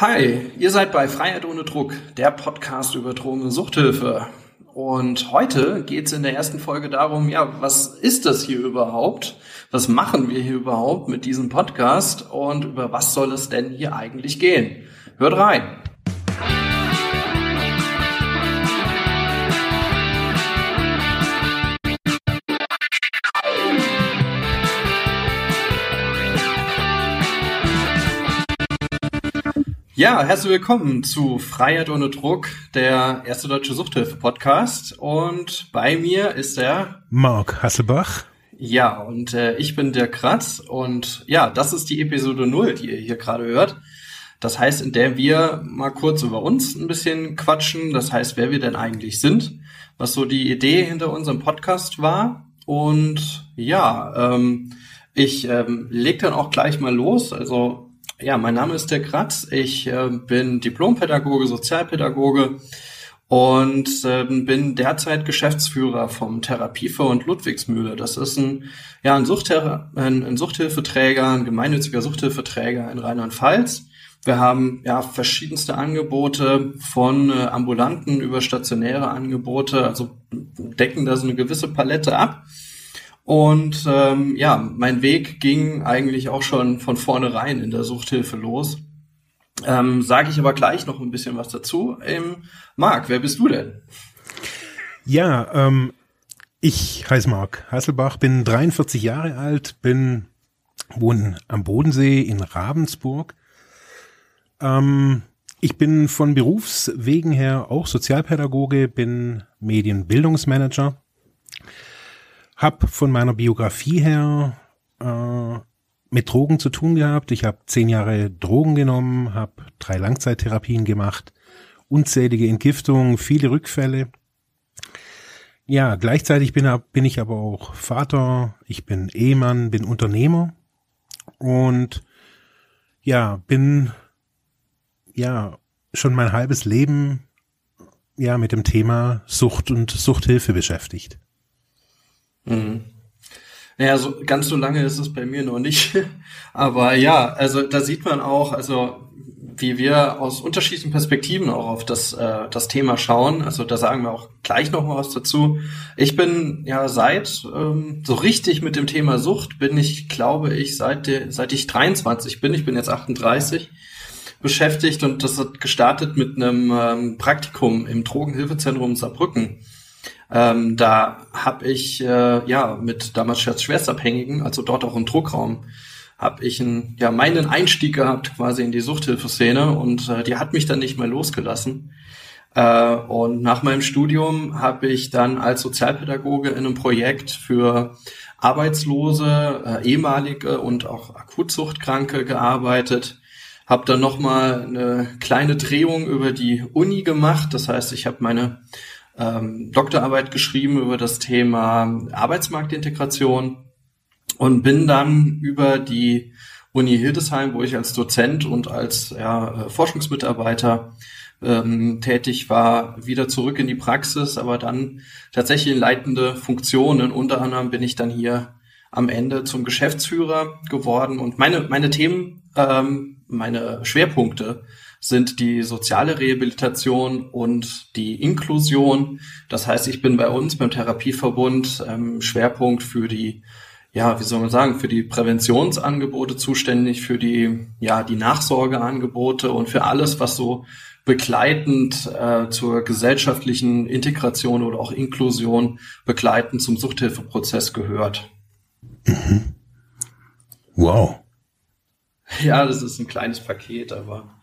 Hi, ihr seid bei Freiheit ohne Druck, der Podcast über Drogen und Suchthilfe. Und heute geht es in der ersten Folge darum, ja, was ist das hier überhaupt? Was machen wir hier überhaupt mit diesem Podcast? Und über was soll es denn hier eigentlich gehen? Hört rein! Ja, herzlich willkommen zu Freiheit ohne Druck, der erste deutsche Suchthilfe-Podcast. Und bei mir ist der Mark Hasselbach. Ja, und äh, ich bin der Kratz. Und ja, das ist die Episode 0, die ihr hier gerade hört. Das heißt, in der wir mal kurz über uns ein bisschen quatschen. Das heißt, wer wir denn eigentlich sind, was so die Idee hinter unserem Podcast war. Und ja, ähm, ich ähm, leg dann auch gleich mal los. Also ja, mein Name ist der Kratz. Ich äh, bin Diplompädagoge, Sozialpädagoge und äh, bin derzeit Geschäftsführer vom Therapiefonds Ludwigsmühle. Das ist ein, ja, ein, Suchtthera ein, ein Suchthilfeträger, ein gemeinnütziger Suchthilfeträger in Rheinland-Pfalz. Wir haben ja verschiedenste Angebote von äh, ambulanten über stationäre Angebote, also decken da so eine gewisse Palette ab. Und ähm, ja, mein Weg ging eigentlich auch schon von vornherein in der Suchthilfe los. Ähm, Sage ich aber gleich noch ein bisschen was dazu. Ähm, Marc, wer bist du denn? Ja, ähm, ich heiße Marc Hasselbach, bin 43 Jahre alt, bin wohne am Bodensee in Ravensburg. Ähm, ich bin von Berufswegen her auch Sozialpädagoge, bin Medienbildungsmanager hab von meiner Biografie her äh, mit Drogen zu tun gehabt. Ich habe zehn Jahre Drogen genommen, habe drei Langzeittherapien gemacht, unzählige Entgiftungen, viele Rückfälle. Ja, gleichzeitig bin, bin ich aber auch Vater, ich bin Ehemann, bin Unternehmer und ja, bin ja schon mein halbes Leben ja mit dem Thema Sucht und Suchthilfe beschäftigt. Mhm. Naja, so, ganz so lange ist es bei mir noch nicht. Aber ja, also da sieht man auch, also wie wir aus unterschiedlichen Perspektiven auch auf das, äh, das Thema schauen. Also da sagen wir auch gleich noch mal was dazu. Ich bin ja seit ähm, so richtig mit dem Thema Sucht bin ich, glaube ich, seit, de, seit ich 23 bin, ich bin jetzt 38, beschäftigt und das hat gestartet mit einem ähm, Praktikum im Drogenhilfezentrum Saarbrücken. Ähm, da habe ich äh, ja mit damals Schwerstabhängigen, also dort auch im Druckraum, habe ich einen, ja meinen Einstieg gehabt quasi in die Suchthilfeszene und äh, die hat mich dann nicht mehr losgelassen. Äh, und nach meinem Studium habe ich dann als Sozialpädagoge in einem Projekt für Arbeitslose, äh, ehemalige und auch Akutsuchtkranke gearbeitet. Habe dann nochmal eine kleine Drehung über die Uni gemacht. Das heißt, ich habe meine ähm, Doktorarbeit geschrieben über das Thema Arbeitsmarktintegration und bin dann über die Uni Hildesheim, wo ich als Dozent und als ja, äh, Forschungsmitarbeiter ähm, tätig war, wieder zurück in die Praxis, aber dann tatsächlich in leitende Funktionen. Unter anderem bin ich dann hier am Ende zum Geschäftsführer geworden und meine, meine Themen, ähm, meine Schwerpunkte sind die soziale Rehabilitation und die Inklusion. Das heißt, ich bin bei uns beim Therapieverbund ähm, Schwerpunkt für die ja, wie soll man sagen, für die Präventionsangebote zuständig, für die, ja, die Nachsorgeangebote und für alles, was so begleitend äh, zur gesellschaftlichen Integration oder auch Inklusion begleitend zum Suchthilfeprozess gehört. Mhm. Wow. Ja, das ist ein kleines Paket, aber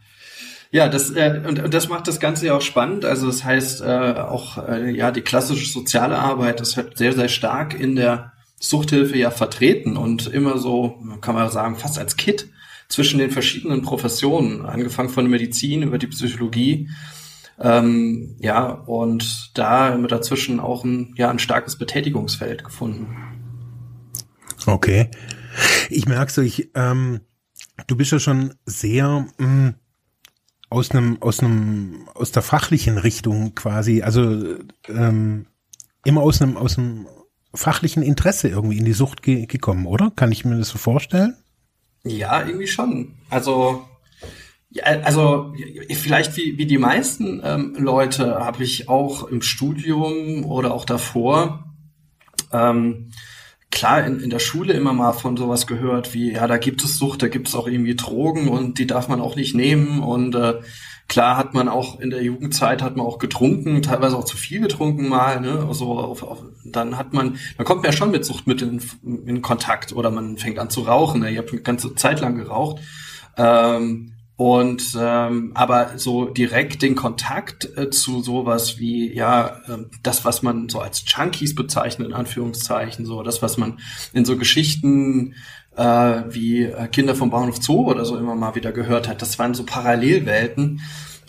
ja, das äh, und, und das macht das Ganze ja auch spannend. Also das heißt äh, auch äh, ja die klassische soziale Arbeit ist halt sehr sehr stark in der Suchthilfe ja vertreten und immer so kann man sagen fast als Kit zwischen den verschiedenen Professionen, angefangen von der Medizin über die Psychologie. Ähm, ja, und da wir dazwischen auch ein, ja, ein starkes Betätigungsfeld gefunden. Okay. Ich merke so, ich, ähm, du bist ja schon sehr mh, mm, aus einem, aus einem, aus der fachlichen Richtung quasi, also ähm, immer aus einem, aus einem fachlichen Interesse irgendwie in die Sucht ge gekommen, oder? Kann ich mir das so vorstellen? Ja, irgendwie schon. Also Ja, also vielleicht wie, wie die meisten ähm, Leute habe ich auch im Studium oder auch davor ähm, klar in, in der Schule immer mal von sowas gehört wie, ja, da gibt es Sucht, da gibt es auch irgendwie Drogen und die darf man auch nicht nehmen und äh, klar hat man auch in der Jugendzeit hat man auch getrunken, teilweise auch zu viel getrunken mal, ne? Also auf, auf, dann hat man, dann kommt man ja schon mit Suchtmitteln in, in Kontakt oder man fängt an zu rauchen. Ne? Ich habe eine ganze Zeit lang geraucht. Ähm, und ähm, aber so direkt den Kontakt äh, zu sowas wie ja äh, das, was man so als Junkies bezeichnet in Anführungszeichen, so das, was man in so Geschichten äh, wie äh, Kinder vom Bauernhof Zoo oder so immer mal wieder gehört hat, das waren so Parallelwelten.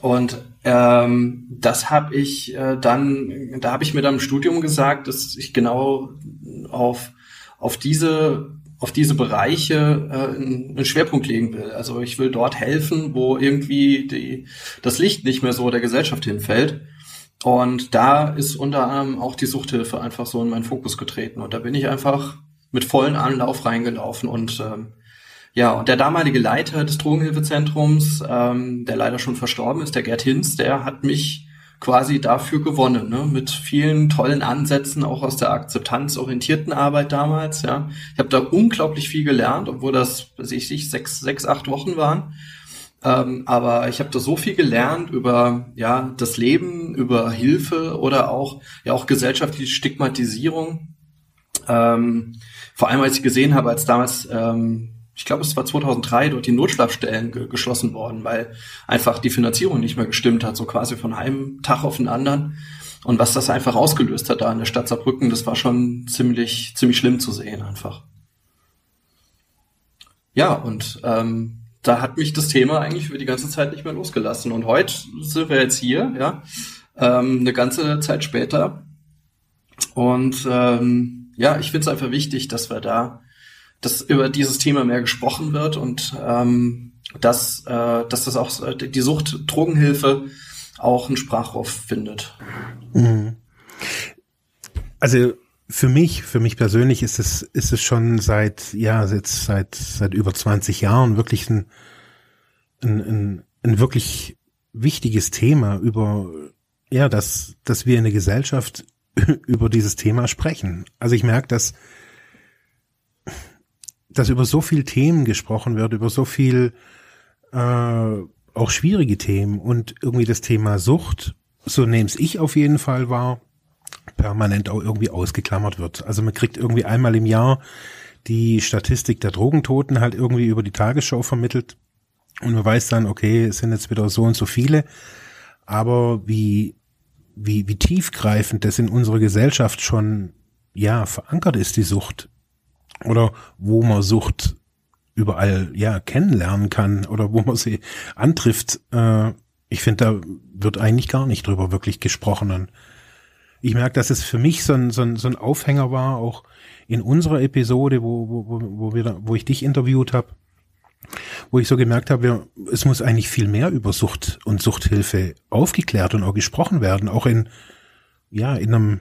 Und ähm, das habe ich äh, dann, da habe ich mir dann im Studium gesagt, dass ich genau auf auf diese auf diese Bereiche äh, einen Schwerpunkt legen will. Also ich will dort helfen, wo irgendwie die, das Licht nicht mehr so der Gesellschaft hinfällt. Und da ist unter anderem auch die Suchthilfe einfach so in meinen Fokus getreten. Und da bin ich einfach mit vollen Anlauf reingelaufen. Und ähm, ja, und der damalige Leiter des Drogenhilfezentrums, ähm, der leider schon verstorben ist, der Gerd Hinz, der hat mich quasi dafür gewonnen, ne? mit vielen tollen Ansätzen, auch aus der akzeptanzorientierten Arbeit damals. Ja, Ich habe da unglaublich viel gelernt, obwohl das, weiß ich nicht, sechs, sechs, acht Wochen waren. Ähm, aber ich habe da so viel gelernt über ja das Leben, über Hilfe oder auch ja auch gesellschaftliche Stigmatisierung. Ähm, vor allem als ich gesehen habe, als damals ähm, ich glaube, es war 2003 dort die Notschlafstellen ge geschlossen worden, weil einfach die Finanzierung nicht mehr gestimmt hat, so quasi von einem Tag auf den anderen. Und was das einfach ausgelöst hat da in der Stadt Saarbrücken, das war schon ziemlich, ziemlich schlimm zu sehen einfach. Ja, und ähm, da hat mich das Thema eigentlich für die ganze Zeit nicht mehr losgelassen. Und heute sind wir jetzt hier, ja, ähm, eine ganze Zeit später. Und ähm, ja, ich finde es einfach wichtig, dass wir da dass über dieses Thema mehr gesprochen wird und ähm, dass, äh, dass das auch äh, die Sucht Drogenhilfe auch einen Sprachrohr findet. Mhm. Also für mich, für mich persönlich ist es, ist es schon seit, ja, jetzt seit, seit über 20 Jahren wirklich ein, ein, ein, ein wirklich wichtiges Thema über, ja, dass, dass wir in der Gesellschaft über dieses Thema sprechen. Also ich merke, dass dass über so viel Themen gesprochen wird, über so viel äh, auch schwierige Themen und irgendwie das Thema Sucht, so nehme ich auf jeden Fall wahr, permanent auch irgendwie ausgeklammert wird. Also man kriegt irgendwie einmal im Jahr die Statistik der Drogentoten halt irgendwie über die Tagesschau vermittelt und man weiß dann, okay, es sind jetzt wieder so und so viele, aber wie wie wie tiefgreifend das in unserer Gesellschaft schon ja verankert ist die Sucht oder wo man Sucht überall ja kennenlernen kann oder wo man sie antrifft. Äh, ich finde, da wird eigentlich gar nicht drüber wirklich gesprochen. Und ich merke, dass es für mich so ein, so ein, so ein Aufhänger war, auch in unserer Episode, wo, wo, wo, wir da, wo ich dich interviewt habe, wo ich so gemerkt habe, es muss eigentlich viel mehr über Sucht und Suchthilfe aufgeklärt und auch gesprochen werden, auch in, ja, in einem,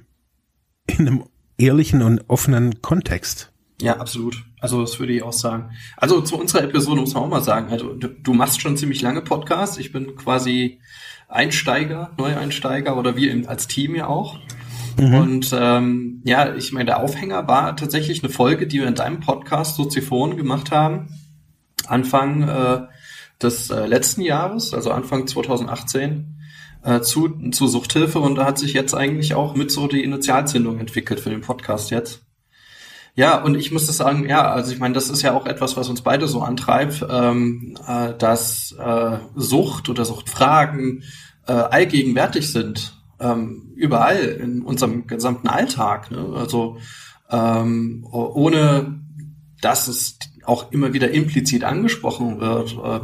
in einem ehrlichen und offenen Kontext. Ja, absolut. Also das würde ich auch sagen. Also zu unserer Episode muss man auch mal sagen, also du, du machst schon ziemlich lange Podcasts. Ich bin quasi Einsteiger, Neueinsteiger oder wir eben als Team ja auch. Mhm. Und ähm, ja, ich meine, der Aufhänger war tatsächlich eine Folge, die wir in deinem Podcast Soziphon gemacht haben. Anfang äh, des äh, letzten Jahres, also Anfang 2018, äh, zu, zu Suchthilfe. Und da hat sich jetzt eigentlich auch mit so die Initialzündung entwickelt für den Podcast jetzt. Ja, und ich muss das sagen, ja, also ich meine, das ist ja auch etwas, was uns beide so antreibt, ähm, äh, dass äh, Sucht oder Suchtfragen äh, allgegenwärtig sind, ähm, überall in unserem gesamten Alltag. Ne? Also ähm, ohne dass es auch immer wieder implizit angesprochen wird. Äh,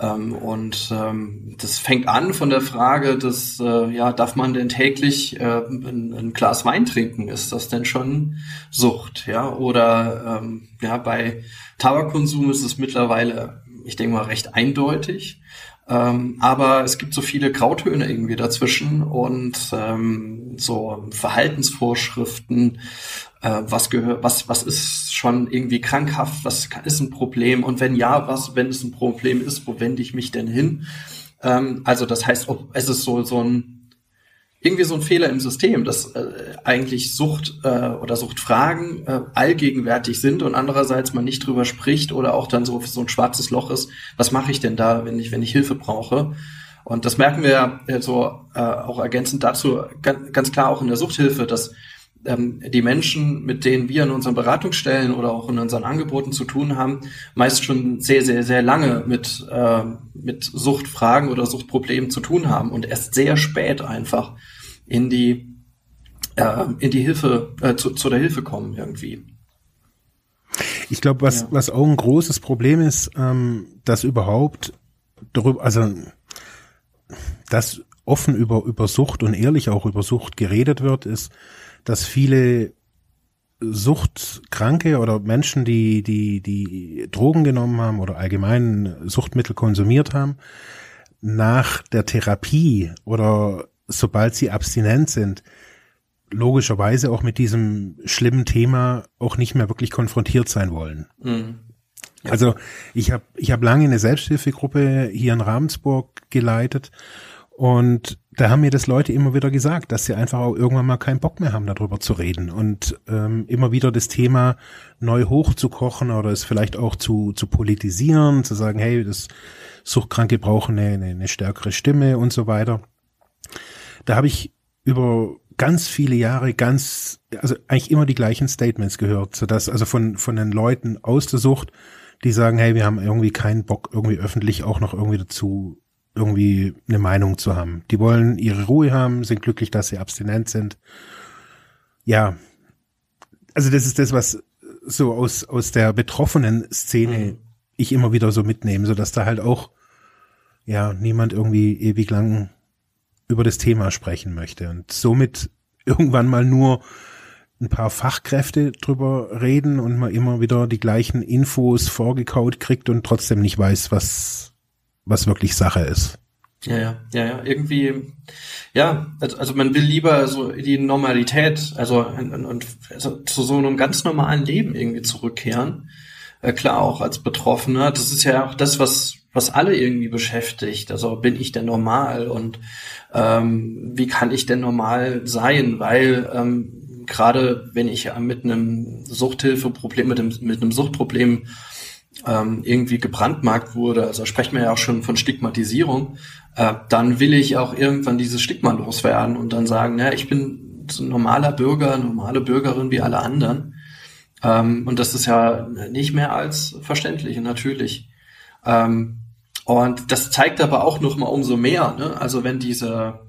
ähm, und ähm, das fängt an von der Frage, dass, äh, ja, darf man denn täglich äh, ein, ein, Glas Wein trinken? Ist das denn schon Sucht? Ja, oder ähm, ja, bei Tabakkonsum ist es mittlerweile, ich denke mal, recht eindeutig. Ähm, aber es gibt so viele Grautöne irgendwie dazwischen und ähm, so Verhaltensvorschriften, äh, was gehört, was, was ist schon irgendwie krankhaft, was ist ein Problem und wenn ja, was, wenn es ein Problem ist, wo wende ich mich denn hin? Ähm, also das heißt, ob es ist so, so ein irgendwie so ein Fehler im System, dass äh, eigentlich Sucht äh, oder Suchtfragen äh, allgegenwärtig sind und andererseits man nicht drüber spricht oder auch dann so so ein schwarzes Loch ist. Was mache ich denn da, wenn ich wenn ich Hilfe brauche? Und das merken wir äh, so äh, auch ergänzend dazu ganz, ganz klar auch in der Suchthilfe, dass ähm, die Menschen, mit denen wir in unseren Beratungsstellen oder auch in unseren Angeboten zu tun haben, meist schon sehr, sehr, sehr lange mit, äh, mit Suchtfragen oder Suchtproblemen zu tun haben und erst sehr spät einfach in die, äh, in die Hilfe, äh, zu, zu der Hilfe kommen irgendwie. Ich glaube, was, ja. was auch ein großes Problem ist, ähm, dass überhaupt darüber, also dass offen über, über Sucht und ehrlich auch über Sucht geredet wird, ist, dass viele Suchtkranke oder Menschen, die, die, die Drogen genommen haben oder allgemein Suchtmittel konsumiert haben, nach der Therapie oder sobald sie abstinent sind, logischerweise auch mit diesem schlimmen Thema auch nicht mehr wirklich konfrontiert sein wollen. Mhm. Ja. Also ich habe ich hab lange eine Selbsthilfegruppe hier in Ravensburg geleitet und da haben mir das Leute immer wieder gesagt, dass sie einfach auch irgendwann mal keinen Bock mehr haben, darüber zu reden und ähm, immer wieder das Thema neu hochzukochen oder es vielleicht auch zu, zu politisieren, zu sagen, hey, das Suchtkranke brauchen eine, eine, eine stärkere Stimme und so weiter. Da habe ich über ganz viele Jahre ganz, also eigentlich immer die gleichen Statements gehört, so dass also von von den Leuten aus der Sucht, die sagen, hey, wir haben irgendwie keinen Bock, irgendwie öffentlich auch noch irgendwie dazu irgendwie eine Meinung zu haben. Die wollen ihre Ruhe haben, sind glücklich, dass sie abstinent sind. Ja, also das ist das, was so aus, aus der betroffenen Szene mhm. ich immer wieder so mitnehme, so dass da halt auch, ja, niemand irgendwie ewig lang über das Thema sprechen möchte und somit irgendwann mal nur ein paar Fachkräfte drüber reden und man immer wieder die gleichen Infos vorgekaut kriegt und trotzdem nicht weiß, was, was wirklich Sache ist. Ja, ja, ja, ja, irgendwie, ja, also, also man will lieber so die Normalität, also und, und also zu so einem ganz normalen Leben irgendwie zurückkehren. Äh, klar, auch als Betroffener, das ist ja auch das, was was alle irgendwie beschäftigt. Also bin ich denn normal und ähm, wie kann ich denn normal sein? Weil ähm, gerade wenn ich mit einem Suchthilfeproblem, mit einem, mit einem Suchtproblem ähm, irgendwie gebrandmarkt wurde, also sprechen wir ja auch schon von Stigmatisierung, äh, dann will ich auch irgendwann dieses Stigma loswerden und dann sagen, ja, ich bin so ein normaler Bürger, normale Bürgerin wie alle anderen. Ähm, und das ist ja nicht mehr als verständlich und natürlich. Ähm, und das zeigt aber auch noch mal umso mehr, ne? also wenn diese,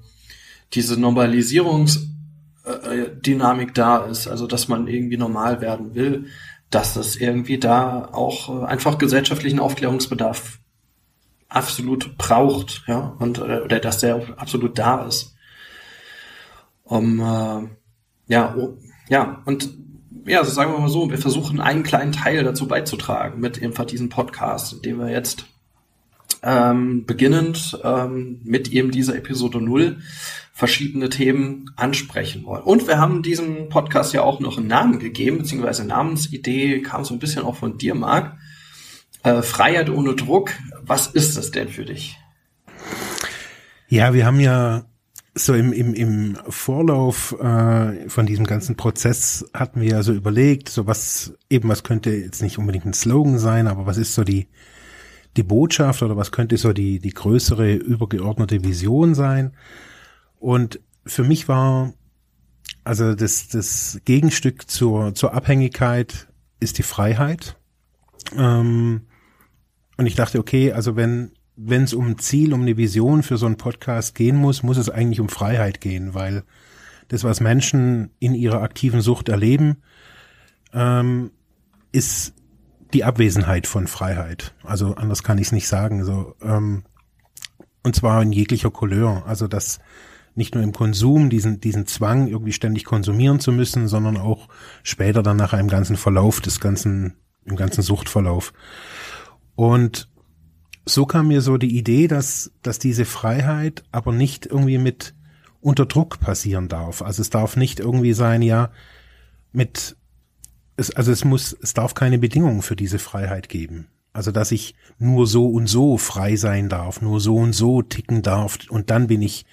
diese Normalisierungsdynamik da ist, also dass man irgendwie normal werden will, dass es irgendwie da auch äh, einfach gesellschaftlichen Aufklärungsbedarf absolut braucht, ja, und äh, oder dass der absolut da ist. Um äh, ja, oh, ja, und ja, also sagen wir mal so, wir versuchen einen kleinen Teil dazu beizutragen mit einfach diesem Podcast, den wir jetzt ähm, beginnend ähm, mit eben dieser Episode 0 verschiedene Themen ansprechen wollen. Und wir haben diesem Podcast ja auch noch einen Namen gegeben, beziehungsweise Namensidee kam so ein bisschen auch von dir, Marc. Äh, Freiheit ohne Druck, was ist das denn für dich? Ja, wir haben ja so im, im, im Vorlauf äh, von diesem ganzen Prozess hatten wir ja so überlegt, so was eben, was könnte jetzt nicht unbedingt ein Slogan sein, aber was ist so die, die Botschaft oder was könnte so die, die größere übergeordnete Vision sein? Und für mich war, also das, das Gegenstück zur, zur Abhängigkeit ist die Freiheit. Ähm, und ich dachte, okay, also wenn, wenn es um ein Ziel, um eine Vision für so einen Podcast gehen muss, muss es eigentlich um Freiheit gehen, weil das, was Menschen in ihrer aktiven Sucht erleben, ähm, ist die Abwesenheit von Freiheit. Also anders kann ich es nicht sagen. So, ähm, und zwar in jeglicher Couleur. Also dass nicht nur im Konsum diesen diesen Zwang irgendwie ständig konsumieren zu müssen, sondern auch später dann nach einem ganzen Verlauf des ganzen im ganzen Suchtverlauf. Und so kam mir so die Idee, dass, dass diese Freiheit aber nicht irgendwie mit unter Druck passieren darf. Also es darf nicht irgendwie sein, ja, mit, es, also es muss, es darf keine Bedingungen für diese Freiheit geben. Also dass ich nur so und so frei sein darf, nur so und so ticken darf und dann bin ich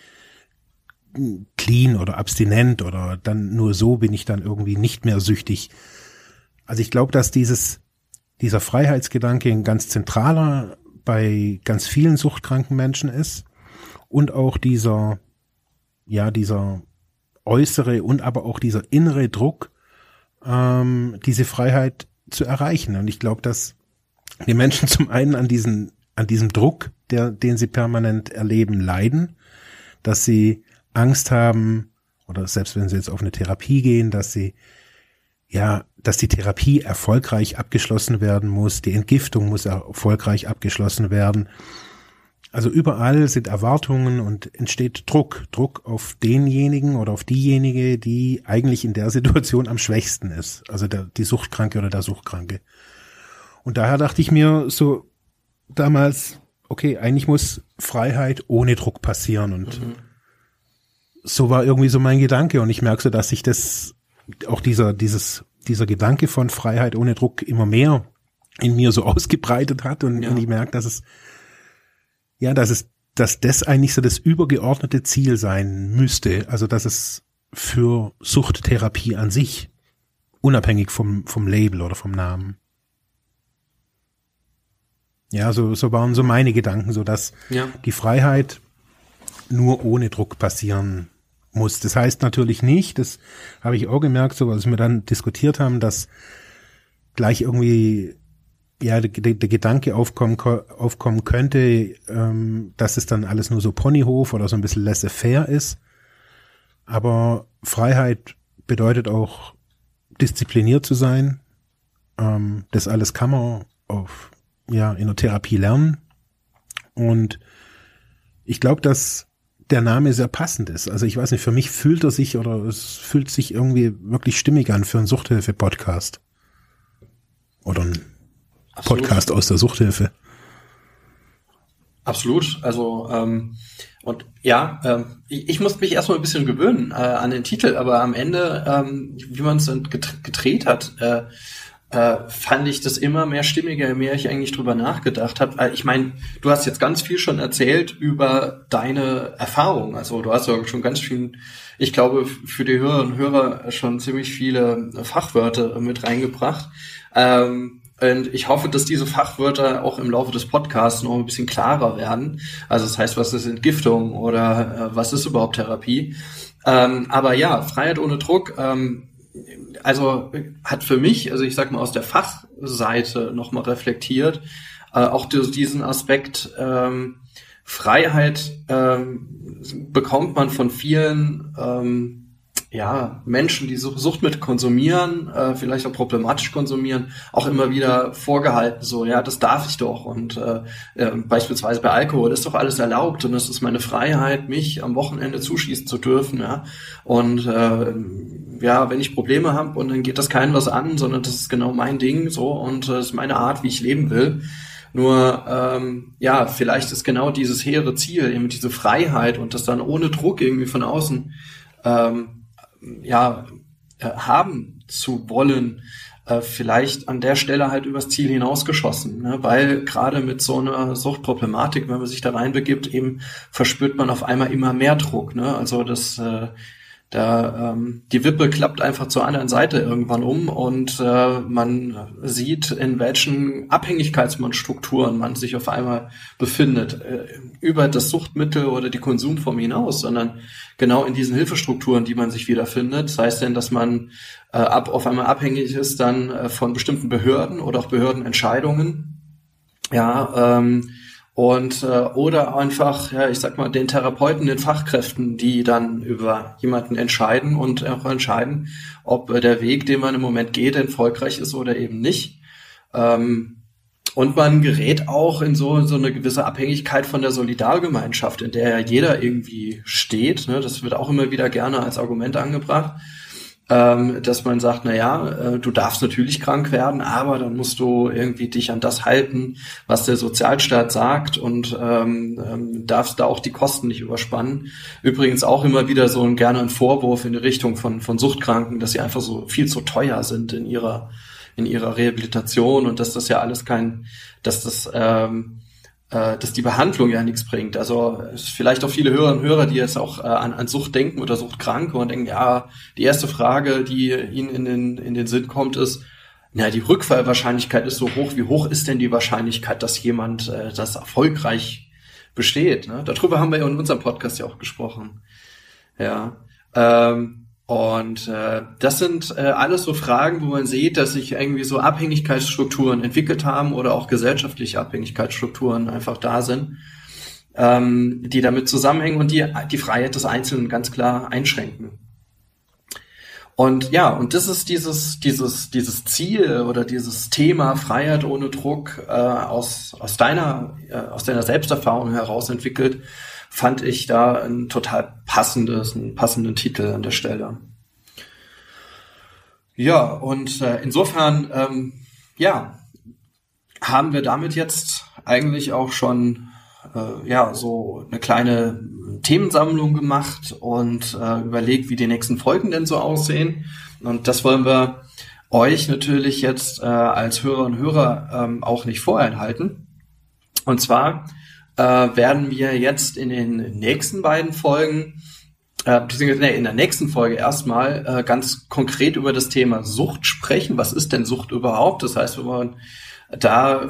clean oder abstinent oder dann nur so bin ich dann irgendwie nicht mehr süchtig. Also ich glaube, dass dieses, dieser Freiheitsgedanke ein ganz zentraler bei ganz vielen suchtkranken Menschen ist und auch dieser, ja, dieser äußere und aber auch dieser innere Druck, ähm, diese Freiheit zu erreichen. Und ich glaube, dass die Menschen zum einen an diesen, an diesem Druck, der, den sie permanent erleben, leiden, dass sie Angst haben, oder selbst wenn sie jetzt auf eine Therapie gehen, dass sie ja, dass die Therapie erfolgreich abgeschlossen werden muss, die Entgiftung muss erfolgreich abgeschlossen werden. Also überall sind Erwartungen und entsteht Druck, Druck auf denjenigen oder auf diejenige, die eigentlich in der Situation am schwächsten ist, also der, die Suchtkranke oder der Suchtkranke. Und daher dachte ich mir so damals, okay, eigentlich muss Freiheit ohne Druck passieren und mhm. so war irgendwie so mein Gedanke und ich merke so, dass sich das auch dieser, dieses, dieser Gedanke von Freiheit ohne Druck immer mehr in mir so ausgebreitet hat und, ja. und ich merke, dass es, ja, dass es, dass das eigentlich so das übergeordnete Ziel sein müsste. Also, dass es für Suchttherapie an sich, unabhängig vom, vom Label oder vom Namen. Ja, so, so waren so meine Gedanken, so dass ja. die Freiheit nur ohne Druck passieren muss. Das heißt natürlich nicht, das habe ich auch gemerkt, so als wir dann diskutiert haben, dass gleich irgendwie ja der, der, Gedanke aufkommen, aufkommen könnte, ähm, dass es dann alles nur so Ponyhof oder so ein bisschen laissez-faire ist. Aber Freiheit bedeutet auch diszipliniert zu sein. Ähm, das alles kann man auf, ja, in der Therapie lernen. Und ich glaube, dass der Name sehr passend ist. Also ich weiß nicht, für mich fühlt er sich oder es fühlt sich irgendwie wirklich stimmig an für einen Suchthilfe-Podcast. Oder ein Absolut. Podcast aus der Suchthilfe. Absolut. Also ähm, und ja, ähm, ich, ich musste mich erstmal ein bisschen gewöhnen äh, an den Titel, aber am Ende, ähm, wie man es gedreht hat, äh, äh, fand ich das immer mehr stimmiger, je mehr ich eigentlich drüber nachgedacht habe. Ich meine, du hast jetzt ganz viel schon erzählt über deine Erfahrung. Also du hast ja schon ganz viel, ich glaube, für die Hörerinnen und Hörer schon ziemlich viele Fachwörter mit reingebracht. Ähm, und ich hoffe, dass diese Fachwörter auch im Laufe des Podcasts noch ein bisschen klarer werden. Also das heißt, was ist Entgiftung oder äh, was ist überhaupt Therapie? Ähm, aber ja, Freiheit ohne Druck. Ähm, also hat für mich, also ich sag mal aus der Fachseite nochmal reflektiert, äh, auch diesen Aspekt ähm, Freiheit ähm, bekommt man von vielen ähm, ja, Menschen, die Suchtmittel konsumieren, äh, vielleicht auch problematisch konsumieren, auch immer wieder vorgehalten, so, ja, das darf ich doch. Und äh, äh, beispielsweise bei Alkohol ist doch alles erlaubt und es ist meine Freiheit, mich am Wochenende zuschießen zu dürfen. Ja? Und äh, ja, wenn ich Probleme habe und dann geht das keinem was an, sondern das ist genau mein Ding so und äh, ist meine Art, wie ich leben will. Nur ähm, ja, vielleicht ist genau dieses hehre Ziel, eben diese Freiheit und das dann ohne Druck irgendwie von außen ähm, ja, äh, haben zu wollen, äh, vielleicht an der Stelle halt übers Ziel hinausgeschossen, ne? weil gerade mit so einer Suchtproblematik, wenn man sich da reinbegibt, eben verspürt man auf einmal immer mehr Druck. Ne? Also das äh, da, ähm, die Wippe klappt einfach zur anderen Seite irgendwann um und äh, man sieht, in welchen Abhängigkeitsstrukturen man sich auf einmal befindet. Äh, über das Suchtmittel oder die Konsumform hinaus, sondern genau in diesen Hilfestrukturen, die man sich wiederfindet. Das heißt denn, dass man äh, ab, auf einmal abhängig ist dann äh, von bestimmten Behörden oder auch Behördenentscheidungen. Ja, ähm, und äh, oder einfach, ja, ich sag mal, den Therapeuten, den Fachkräften, die dann über jemanden entscheiden und auch entscheiden, ob äh, der Weg, den man im Moment geht, erfolgreich ist oder eben nicht. Ähm, und man gerät auch in so, so eine gewisse Abhängigkeit von der Solidargemeinschaft, in der ja jeder irgendwie steht. Ne? Das wird auch immer wieder gerne als Argument angebracht. Ähm, dass man sagt, na ja, äh, du darfst natürlich krank werden, aber dann musst du irgendwie dich an das halten, was der Sozialstaat sagt und ähm, ähm, darfst da auch die Kosten nicht überspannen. Übrigens auch immer wieder so ein gerne ein Vorwurf in die Richtung von von Suchtkranken, dass sie einfach so viel zu teuer sind in ihrer in ihrer Rehabilitation und dass das ja alles kein, dass das ähm, äh, dass die Behandlung ja nichts bringt. Also vielleicht auch viele Hörerinnen und Hörer, die jetzt auch äh, an, an Sucht denken oder Suchtkranke und denken, ja, die erste Frage, die ihnen in den, in den Sinn kommt, ist, na, die Rückfallwahrscheinlichkeit ist so hoch. Wie hoch ist denn die Wahrscheinlichkeit, dass jemand äh, das erfolgreich besteht? Ne? Darüber haben wir ja in unserem Podcast ja auch gesprochen. Ja. Ähm, und äh, das sind äh, alles so Fragen, wo man sieht, dass sich irgendwie so Abhängigkeitsstrukturen entwickelt haben oder auch gesellschaftliche Abhängigkeitsstrukturen einfach da sind, ähm, die damit zusammenhängen und die die Freiheit des Einzelnen ganz klar einschränken. Und ja, und das ist dieses, dieses, dieses Ziel oder dieses Thema Freiheit ohne Druck äh, aus, aus, deiner, äh, aus deiner Selbsterfahrung heraus entwickelt, fand ich da ein total passendes, einen passenden Titel an der Stelle. Ja, und äh, insofern, ähm, ja, haben wir damit jetzt eigentlich auch schon äh, ja so eine kleine Themensammlung gemacht und äh, überlegt, wie die nächsten Folgen denn so aussehen. Und das wollen wir euch natürlich jetzt äh, als Hörer und Hörer ähm, auch nicht vorenthalten. Und zwar äh, werden wir jetzt in den nächsten beiden Folgen, äh, beziehungsweise in der nächsten Folge erstmal äh, ganz konkret über das Thema Sucht sprechen. Was ist denn Sucht überhaupt? Das heißt, wir wollen da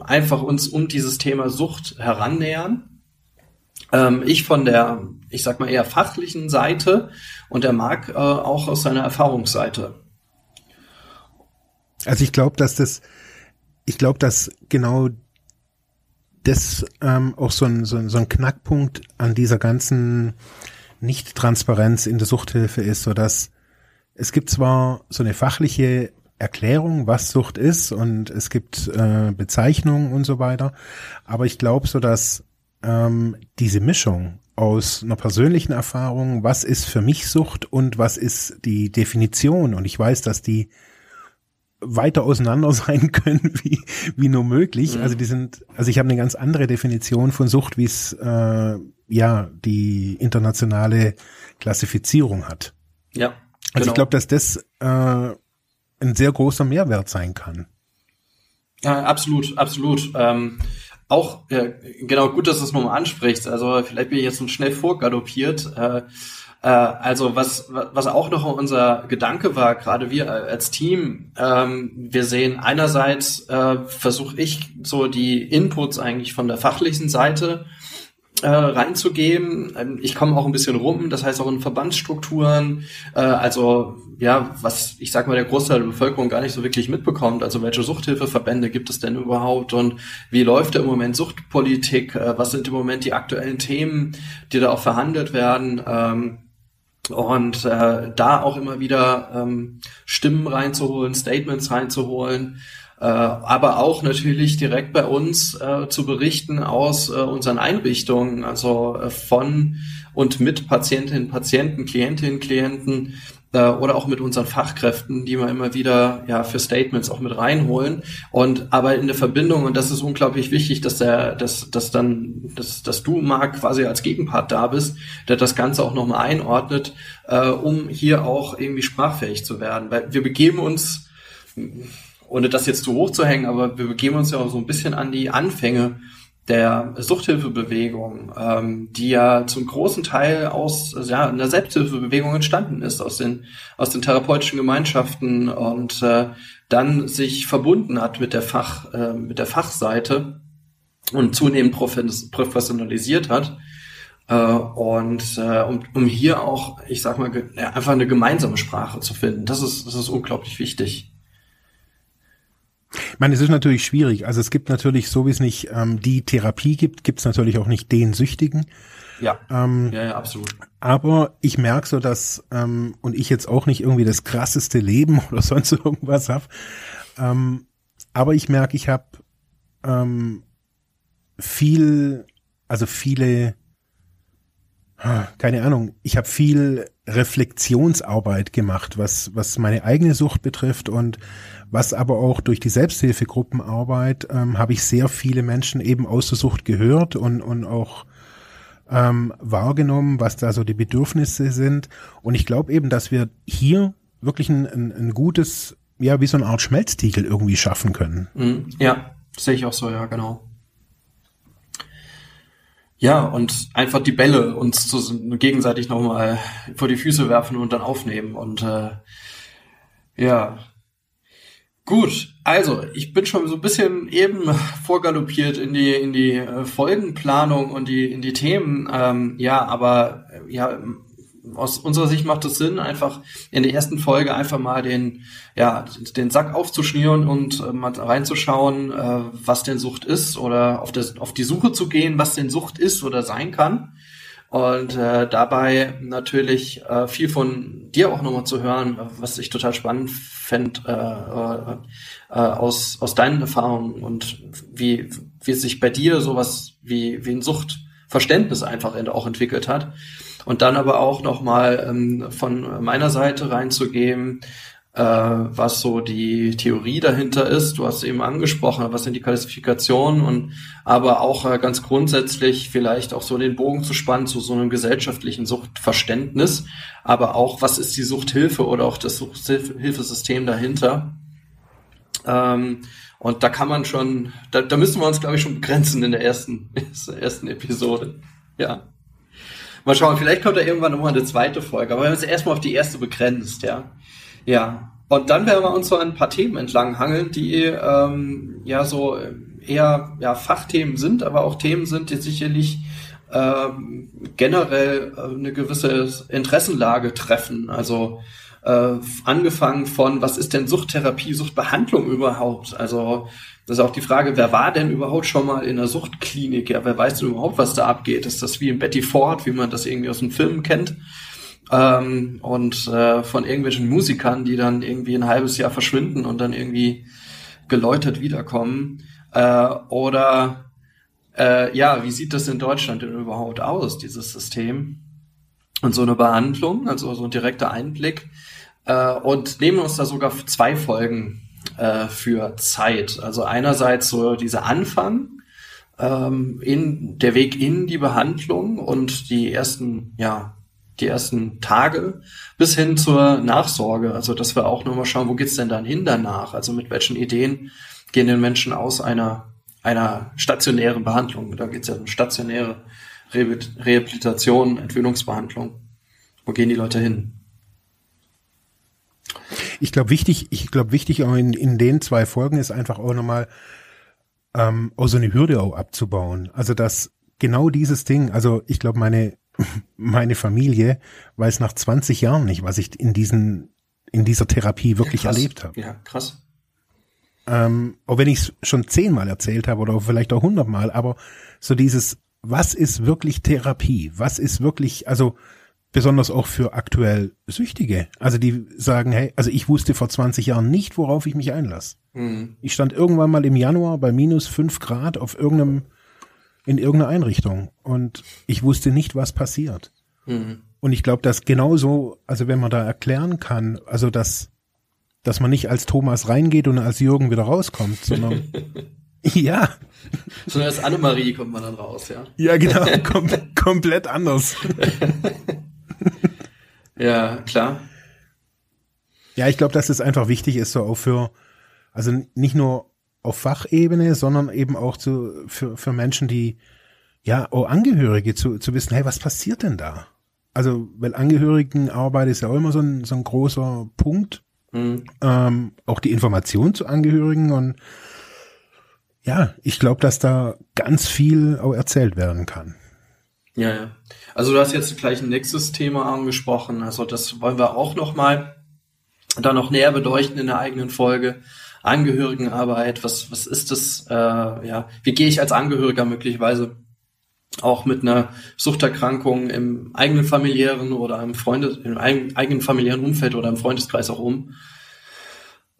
einfach uns um dieses Thema Sucht herannähern. Ähm, ich von der, ich sag mal eher fachlichen Seite und der Marc äh, auch aus seiner Erfahrungsseite. Also ich glaube, dass das, ich glaube, dass genau das ähm, auch so ein, so, ein, so ein Knackpunkt an dieser ganzen Nicht-Transparenz in der Suchthilfe ist, so dass es gibt zwar so eine fachliche Erklärung, was Sucht ist und es gibt äh, Bezeichnungen und so weiter, aber ich glaube so, dass ähm, diese Mischung aus einer persönlichen Erfahrung, was ist für mich Sucht und was ist die Definition? Und ich weiß, dass die weiter auseinander sein können, wie, wie nur möglich. Mhm. Also die sind, also ich habe eine ganz andere Definition von Sucht, wie es äh, ja die internationale Klassifizierung hat. Ja. Also genau. ich glaube, dass das äh, ein sehr großer Mehrwert sein kann. Ja, absolut, absolut. Ähm, auch äh, genau gut, dass du es nochmal ansprichst. Also vielleicht bin ich jetzt so schnell vorgaloppiert. Äh, äh, also was, was auch noch unser Gedanke war, gerade wir als Team, ähm, wir sehen einerseits, äh, versuche ich so die Inputs eigentlich von der fachlichen Seite äh, reinzugeben. Ähm, ich komme auch ein bisschen rum, das heißt auch in Verbandsstrukturen, äh, also ja, was ich sag mal der Großteil der Bevölkerung gar nicht so wirklich mitbekommt. Also welche Suchthilfeverbände gibt es denn überhaupt und wie läuft da im Moment Suchtpolitik? Äh, was sind im Moment die aktuellen Themen, die da auch verhandelt werden? Ähm, und äh, da auch immer wieder ähm, Stimmen reinzuholen, Statements reinzuholen, äh, aber auch natürlich direkt bei uns äh, zu berichten aus äh, unseren Einrichtungen, also äh, von und mit Patientinnen, Patienten, Klientinnen, Klienten, oder auch mit unseren Fachkräften, die wir immer wieder ja für Statements auch mit reinholen. Und aber in der Verbindung und das ist unglaublich wichtig, dass der dass dass dann dass dass du Marc quasi als Gegenpart da bist, der das Ganze auch nochmal einordnet, äh, um hier auch irgendwie sprachfähig zu werden, weil wir begeben uns ohne das jetzt zu hoch zu hängen, aber wir begeben uns ja auch so ein bisschen an die Anfänge der Suchthilfebewegung, ähm, die ja zum großen Teil aus ja, einer Selbsthilfebewegung entstanden ist, aus den, aus den therapeutischen Gemeinschaften und äh, dann sich verbunden hat mit der Fach, äh, mit der Fachseite und zunehmend professionalisiert hat. Äh, und äh, um, um hier auch, ich sag mal, einfach eine gemeinsame Sprache zu finden. Das ist, das ist unglaublich wichtig. Ich meine, es ist natürlich schwierig. Also es gibt natürlich, so wie es nicht ähm, die Therapie gibt, gibt es natürlich auch nicht den Süchtigen. Ja. Ähm, ja, ja, absolut. Aber ich merke so, dass, ähm, und ich jetzt auch nicht irgendwie das krasseste Leben oder sonst irgendwas habe, ähm, aber ich merke, ich habe ähm, viel, also viele keine Ahnung, ich habe viel Reflexionsarbeit gemacht, was, was meine eigene Sucht betrifft und was aber auch durch die Selbsthilfegruppenarbeit ähm, habe ich sehr viele Menschen eben aus der Sucht gehört und, und auch ähm, wahrgenommen, was da so die Bedürfnisse sind. Und ich glaube eben, dass wir hier wirklich ein, ein, ein gutes, ja, wie so eine Art Schmelztiegel irgendwie schaffen können. Mhm. Ja, sehe ich auch so, ja, genau. Ja, und einfach die Bälle uns zu, gegenseitig nochmal vor die Füße werfen und dann aufnehmen. Und äh, ja, gut. Also, ich bin schon so ein bisschen eben vorgaloppiert in die in die äh, Folgenplanung und die in die Themen. Ähm, ja, aber äh, ja, aus unserer Sicht macht es Sinn, einfach in der ersten Folge einfach mal den, ja, den Sack aufzuschnüren und äh, mal reinzuschauen, äh, was denn Sucht ist oder auf, das, auf die Suche zu gehen, was denn Sucht ist oder sein kann. Und äh, dabei natürlich äh, viel von dir auch nochmal zu hören, was ich total spannend fände äh, äh, aus, aus deinen Erfahrungen und wie, wie sich bei dir sowas wie, wie ein Suchtverständnis einfach auch entwickelt hat. Und dann aber auch nochmal ähm, von meiner Seite reinzugeben, äh, was so die Theorie dahinter ist. Du hast eben angesprochen, was sind die Klassifikationen und aber auch äh, ganz grundsätzlich vielleicht auch so den Bogen zu spannen zu so einem gesellschaftlichen Suchtverständnis, aber auch, was ist die Suchthilfe oder auch das Suchthilfesystem dahinter. Ähm, und da kann man schon, da, da müssen wir uns, glaube ich, schon begrenzen in der ersten, ersten Episode. Ja. Mal schauen, vielleicht kommt da irgendwann nochmal eine zweite Folge, aber wir haben uns erstmal auf die erste begrenzt, ja. Ja. Und dann werden wir uns so ein paar Themen entlang hangeln, die ähm, ja so eher ja, Fachthemen sind, aber auch Themen sind, die sicherlich ähm, generell äh, eine gewisse Interessenlage treffen. Also äh, angefangen von, was ist denn Suchttherapie, Suchtbehandlung überhaupt? Also das ist auch die Frage, wer war denn überhaupt schon mal in der Suchtklinik? Ja, wer weiß denn überhaupt, was da abgeht? Ist das wie in Betty Ford, wie man das irgendwie aus den Filmen kennt? Ähm, und äh, von irgendwelchen Musikern, die dann irgendwie ein halbes Jahr verschwinden und dann irgendwie geläutert wiederkommen. Äh, oder äh, ja, wie sieht das in Deutschland denn überhaupt aus, dieses System? Und so eine Behandlung, also so ein direkter Einblick. Äh, und nehmen uns da sogar zwei Folgen äh, für Zeit. Also einerseits so dieser Anfang, ähm, in der Weg in die Behandlung und die ersten, ja, die ersten Tage bis hin zur Nachsorge. Also dass wir auch nochmal schauen, wo geht's denn dann hin danach? Also mit welchen Ideen gehen den Menschen aus einer, einer stationären Behandlung? Da geht's ja um stationäre Rehabilitation, Entwöhnungsbehandlung. Wo gehen die Leute hin? Ich glaube, wichtig, ich glaube, wichtig auch in, in den zwei Folgen ist einfach auch nochmal, ähm, auch so eine Hürde auch abzubauen. Also, dass genau dieses Ding, also ich glaube, meine, meine Familie weiß nach 20 Jahren nicht, was ich in diesen, in dieser Therapie wirklich ja, erlebt habe. Ja, krass. Ähm, auch wenn ich es schon zehnmal erzählt habe oder vielleicht auch hundertmal, aber so dieses, was ist wirklich Therapie? Was ist wirklich, also besonders auch für aktuell Süchtige. Also die sagen, hey, also ich wusste vor 20 Jahren nicht, worauf ich mich einlasse. Mhm. Ich stand irgendwann mal im Januar bei minus fünf Grad auf irgendeinem, in irgendeiner Einrichtung und ich wusste nicht, was passiert. Mhm. Und ich glaube, dass genauso, also wenn man da erklären kann, also dass, dass man nicht als Thomas reingeht und als Jürgen wieder rauskommt, sondern ja. Sondern als Annemarie kommt man dann raus, ja. Ja, genau, kom komplett anders. ja, klar. Ja, ich glaube, dass es einfach wichtig ist, so auch für, also nicht nur auf Fachebene, sondern eben auch zu, für, für Menschen, die, ja, auch Angehörige zu, zu wissen, hey, was passiert denn da? Also, weil Angehörigenarbeit ist ja auch immer so ein, so ein großer Punkt. Mhm. Ähm, auch die Information zu Angehörigen und ja, ich glaube, dass da ganz viel auch erzählt werden kann. Ja, ja. Also du hast jetzt gleich ein nächstes Thema angesprochen. Also das wollen wir auch noch mal da noch näher beleuchten in der eigenen Folge. Angehörigenarbeit, was, was ist das? Äh, ja, wie gehe ich als Angehöriger möglicherweise auch mit einer Suchterkrankung im eigenen familiären oder im Freundes, im eigenen familiären Umfeld oder im Freundeskreis auch um?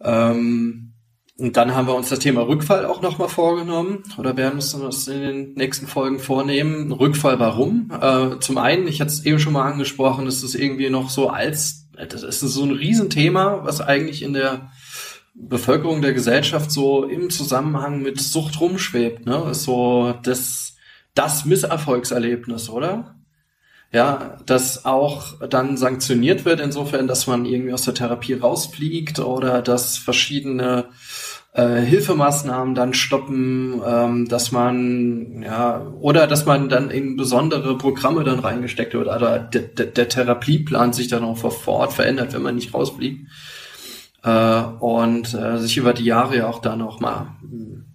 Ähm, und dann haben wir uns das Thema Rückfall auch nochmal vorgenommen oder werden uns das in den nächsten Folgen vornehmen. Rückfall warum? Äh, zum einen, ich hatte es eben schon mal angesprochen, ist es irgendwie noch so als, das ist so ein Riesenthema, was eigentlich in der Bevölkerung der Gesellschaft so im Zusammenhang mit Sucht rumschwebt. Ne? So das, das Misserfolgserlebnis, oder? ja, das auch dann sanktioniert wird, insofern, dass man irgendwie aus der Therapie rausfliegt oder dass verschiedene äh, Hilfemaßnahmen dann stoppen, ähm, dass man, ja, oder dass man dann in besondere Programme dann reingesteckt wird, oder der, der, der Therapieplan sich dann auch vor Ort verändert, wenn man nicht rausfliegt. Äh, und äh, sich über die Jahre ja auch dann auch mal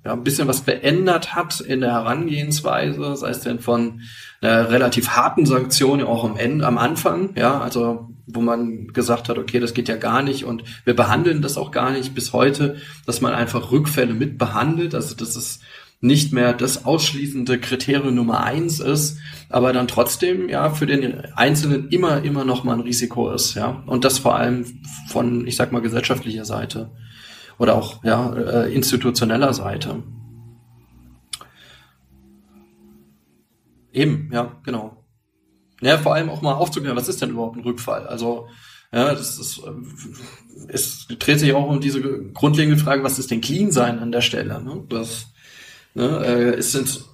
ja, ein bisschen was verändert hat in der Herangehensweise, sei es denn von einer relativ harten Sanktion auch am Ende, am Anfang, ja, also wo man gesagt hat, okay, das geht ja gar nicht und wir behandeln das auch gar nicht bis heute, dass man einfach Rückfälle mit behandelt, also das ist nicht mehr das ausschließende Kriterium Nummer eins ist, aber dann trotzdem ja für den Einzelnen immer, immer noch mal ein Risiko ist, ja. Und das vor allem von, ich sag mal, gesellschaftlicher Seite oder auch ja, äh, institutioneller Seite. Eben, ja, genau. Ja, vor allem auch mal aufzuklären, was ist denn überhaupt ein Rückfall? Also, ja, das ist, es dreht sich auch um diese grundlegende Frage, was ist denn Clean sein an der Stelle? Ne? Das ne, äh, ist sind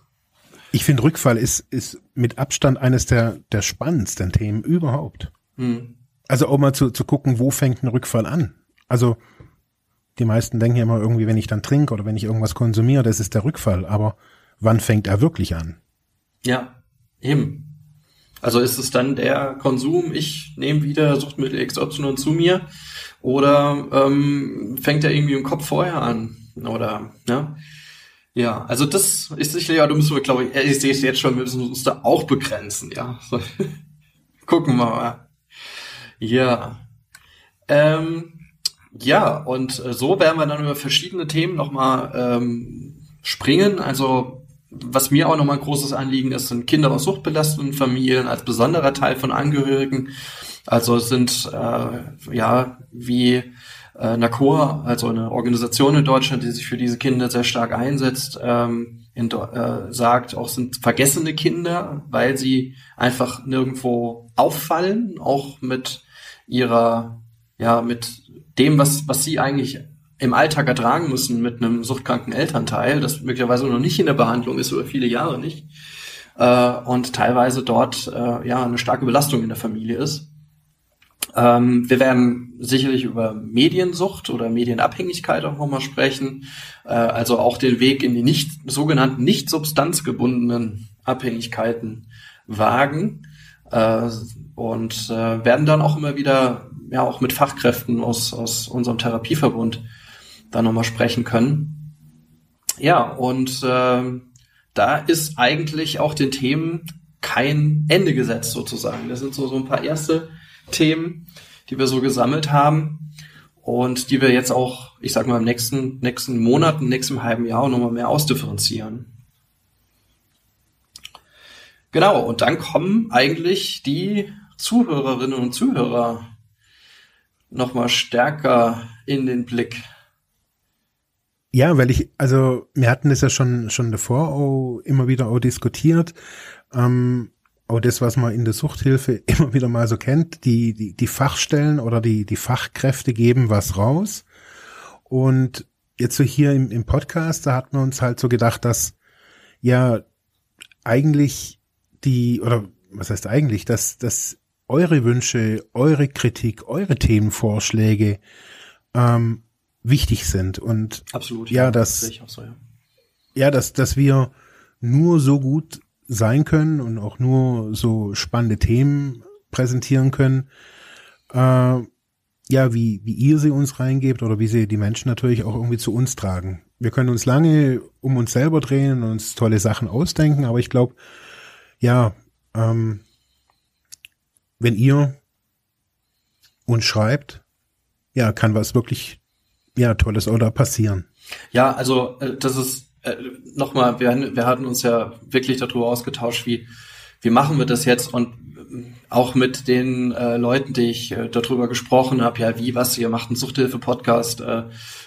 ich finde Rückfall ist, ist mit Abstand eines der, der spannendsten Themen überhaupt. Hm. Also auch mal zu, zu gucken, wo fängt ein Rückfall an? Also die meisten denken ja immer irgendwie, wenn ich dann trinke oder wenn ich irgendwas konsumiere, das ist der Rückfall. Aber wann fängt er wirklich an? Ja, eben. Also ist es dann der Konsum, ich nehme wieder Suchtmittel XY zu mir oder ähm, fängt er irgendwie im Kopf vorher an? Oder, ja. Ja, also das ist sicherlich, ja, du musst, glaube ich, ich sehe es jetzt schon, wir müssen uns da auch begrenzen, ja. So. Gucken wir mal. Ja. Ähm, ja, und äh, so werden wir dann über verschiedene Themen nochmal ähm, springen. Also was mir auch nochmal ein großes Anliegen ist, sind Kinder aus suchtbelasteten Familien als besonderer Teil von Angehörigen. Also es sind äh, ja wie äh, NACOR, also eine Organisation in Deutschland, die sich für diese Kinder sehr stark einsetzt, ähm, in, äh, sagt, auch sind vergessene Kinder, weil sie einfach nirgendwo auffallen, auch mit ihrer, ja, mit dem, was, was sie eigentlich im Alltag ertragen müssen mit einem suchtkranken Elternteil, das möglicherweise noch nicht in der Behandlung ist über viele Jahre nicht, äh, und teilweise dort äh, ja eine starke Belastung in der Familie ist. Ähm, wir werden sicherlich über Mediensucht oder Medienabhängigkeit auch nochmal sprechen, äh, also auch den Weg in die nicht sogenannten nicht substanzgebundenen Abhängigkeiten wagen äh, und äh, werden dann auch immer wieder ja auch mit Fachkräften aus, aus unserem Therapieverbund da nochmal sprechen können. Ja, und äh, da ist eigentlich auch den Themen kein Ende gesetzt sozusagen. Das sind so, so ein paar erste Themen, die wir so gesammelt haben und die wir jetzt auch, ich sag mal, im nächsten, nächsten Monat, im nächsten halben Jahr nochmal mehr ausdifferenzieren. Genau, und dann kommen eigentlich die Zuhörerinnen und Zuhörer nochmal stärker in den Blick. Ja, weil ich, also wir hatten das ja schon schon davor auch immer wieder auch diskutiert. Ähm, auch das, was man in der Suchthilfe immer wieder mal so kennt, die, die, die Fachstellen oder die, die Fachkräfte geben was raus. Und jetzt so hier im, im Podcast, da hat man uns halt so gedacht, dass ja eigentlich die, oder was heißt eigentlich, dass, dass eure Wünsche, eure Kritik, eure Themenvorschläge ähm, wichtig sind und absolut ja, ja dass so, ja. ja, dass dass wir nur so gut sein können und auch nur so spannende Themen präsentieren können, äh, ja, wie wie ihr sie uns reingebt oder wie sie die Menschen natürlich auch irgendwie zu uns tragen. Wir können uns lange um uns selber drehen und uns tolle Sachen ausdenken, aber ich glaube, ja, ähm, wenn ihr uns schreibt, ja, kann was wirklich ja tolles oder passieren. Ja, also äh, das ist äh, nochmal, wir, wir hatten uns ja wirklich darüber ausgetauscht, wie wie machen wir das jetzt und auch mit den äh, Leuten, die ich äh, darüber gesprochen habe, ja, wie, was, ihr macht einen Suchthilfe-Podcast, äh,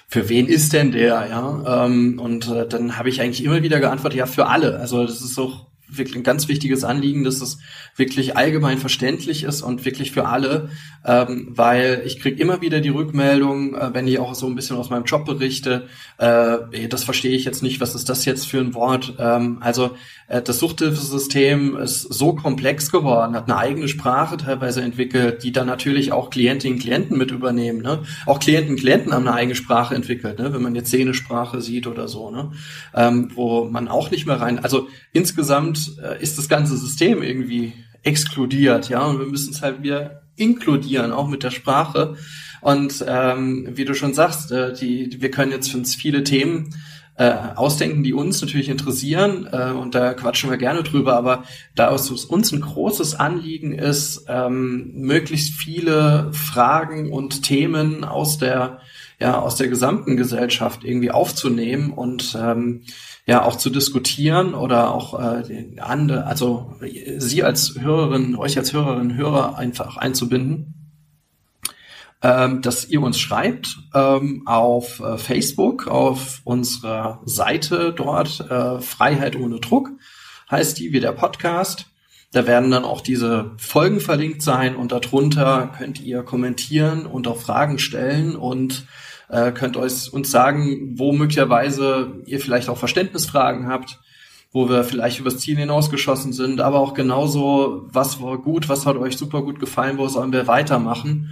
für wen ist denn der, ja? Ähm, und äh, dann habe ich eigentlich immer wieder geantwortet, ja, für alle. Also das ist auch wirklich ein ganz wichtiges Anliegen, dass es wirklich allgemein verständlich ist und wirklich für alle, ähm, weil ich kriege immer wieder die Rückmeldung, äh, wenn ich auch so ein bisschen aus meinem Job berichte, äh, das verstehe ich jetzt nicht, was ist das jetzt für ein Wort? Ähm, also äh, das Suchthilfesystem ist so komplex geworden, hat eine eigene Sprache teilweise entwickelt, die dann natürlich auch Klientinnen und Klienten mit übernehmen. Ne? Auch Klienten und Klienten haben eine eigene Sprache entwickelt, ne? wenn man jetzt Szenesprache sieht oder so, ne? ähm, wo man auch nicht mehr rein. Also insgesamt äh, ist das ganze System irgendwie exkludiert, ja, und wir müssen es halt wieder inkludieren, auch mit der Sprache. Und ähm, wie du schon sagst, äh, die, wir können jetzt für uns viele Themen äh, ausdenken, die uns natürlich interessieren äh, und da quatschen wir gerne drüber, aber da es uns ein großes Anliegen ist, ähm, möglichst viele Fragen und Themen aus der ja aus der gesamten Gesellschaft irgendwie aufzunehmen und ähm, ja auch zu diskutieren oder auch äh, andere, also Sie als Hörerin, euch als Hörerin, Hörer einfach einzubinden ähm, dass ihr uns schreibt ähm, auf äh, Facebook, auf unserer Seite dort, äh, Freiheit ohne Druck, heißt die, wie der Podcast. Da werden dann auch diese Folgen verlinkt sein und darunter könnt ihr kommentieren und auch Fragen stellen und äh, könnt euch uns sagen, wo möglicherweise ihr vielleicht auch Verständnisfragen habt, wo wir vielleicht übers Ziel hinausgeschossen sind, aber auch genauso, was war gut, was hat euch super gut gefallen, wo sollen wir weitermachen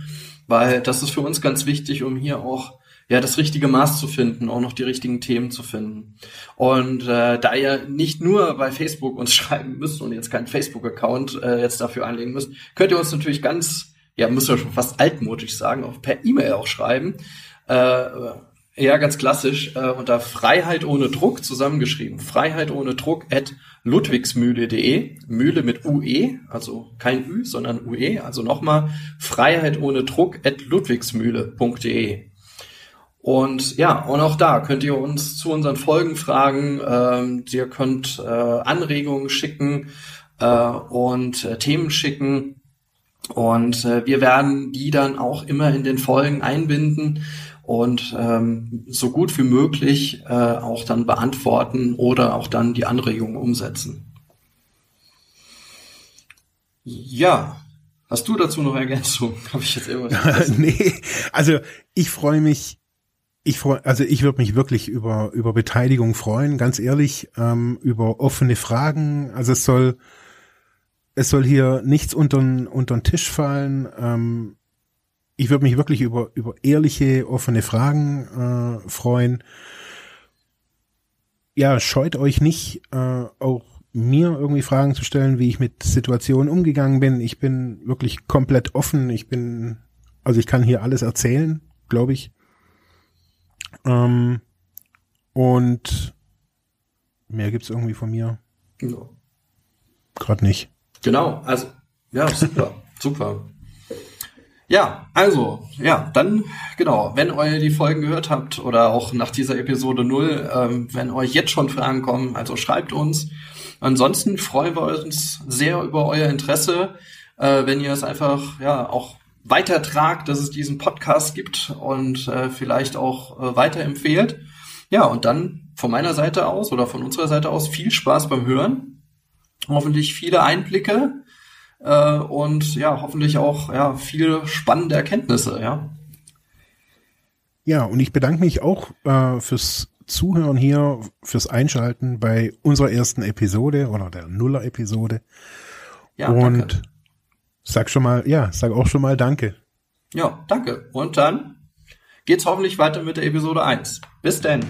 weil das ist für uns ganz wichtig, um hier auch ja das richtige Maß zu finden, auch noch die richtigen Themen zu finden. Und äh, da ihr nicht nur bei Facebook uns schreiben müsst und jetzt keinen Facebook-Account äh, jetzt dafür anlegen müsst, könnt ihr uns natürlich ganz, ja, müsst ihr schon fast altmodisch sagen, auch per E-Mail auch schreiben. Äh, ja, ganz klassisch, äh, unter Freiheit ohne Druck zusammengeschrieben. Freiheit ohne Druck at ludwigsmühle.de. Mühle mit UE, also kein Ü, sondern UE. Also nochmal Freiheit ohne Druck at ludwigsmühle.de. Und ja, und auch da könnt ihr uns zu unseren Folgen fragen. Ähm, ihr könnt äh, Anregungen schicken äh, und äh, Themen schicken. Und äh, wir werden die dann auch immer in den Folgen einbinden und ähm, so gut wie möglich äh, auch dann beantworten oder auch dann die Anregungen umsetzen. Ja, hast du dazu noch Ergänzung? Habe ich jetzt irgendwas? nee, also ich freue mich. Ich freue, also ich würde mich wirklich über über Beteiligung freuen, ganz ehrlich, ähm, über offene Fragen. Also es soll es soll hier nichts unter unter den Tisch fallen. Ähm, ich würde mich wirklich über, über ehrliche, offene Fragen äh, freuen. Ja, scheut euch nicht, äh, auch mir irgendwie Fragen zu stellen, wie ich mit Situationen umgegangen bin. Ich bin wirklich komplett offen. Ich bin, also ich kann hier alles erzählen, glaube ich. Ähm, und mehr gibt's irgendwie von mir. Ja. Gerade nicht. Genau, also ja, super, super. Ja, also, ja, dann, genau, wenn ihr die Folgen gehört habt oder auch nach dieser Episode null, ähm, wenn euch jetzt schon Fragen kommen, also schreibt uns. Ansonsten freuen wir uns sehr über euer Interesse, äh, wenn ihr es einfach, ja, auch weitertragt, dass es diesen Podcast gibt und äh, vielleicht auch äh, weiterempfehlt. Ja, und dann von meiner Seite aus oder von unserer Seite aus viel Spaß beim Hören. Hoffentlich viele Einblicke äh, und ja, hoffentlich auch ja, viele spannende Erkenntnisse, ja. Ja, und ich bedanke mich auch äh, fürs Zuhören hier, fürs Einschalten bei unserer ersten Episode oder der Nuller-Episode. Ja, und danke. sag schon mal, ja, sag auch schon mal Danke. Ja, danke. Und dann geht's hoffentlich weiter mit der Episode 1. Bis denn.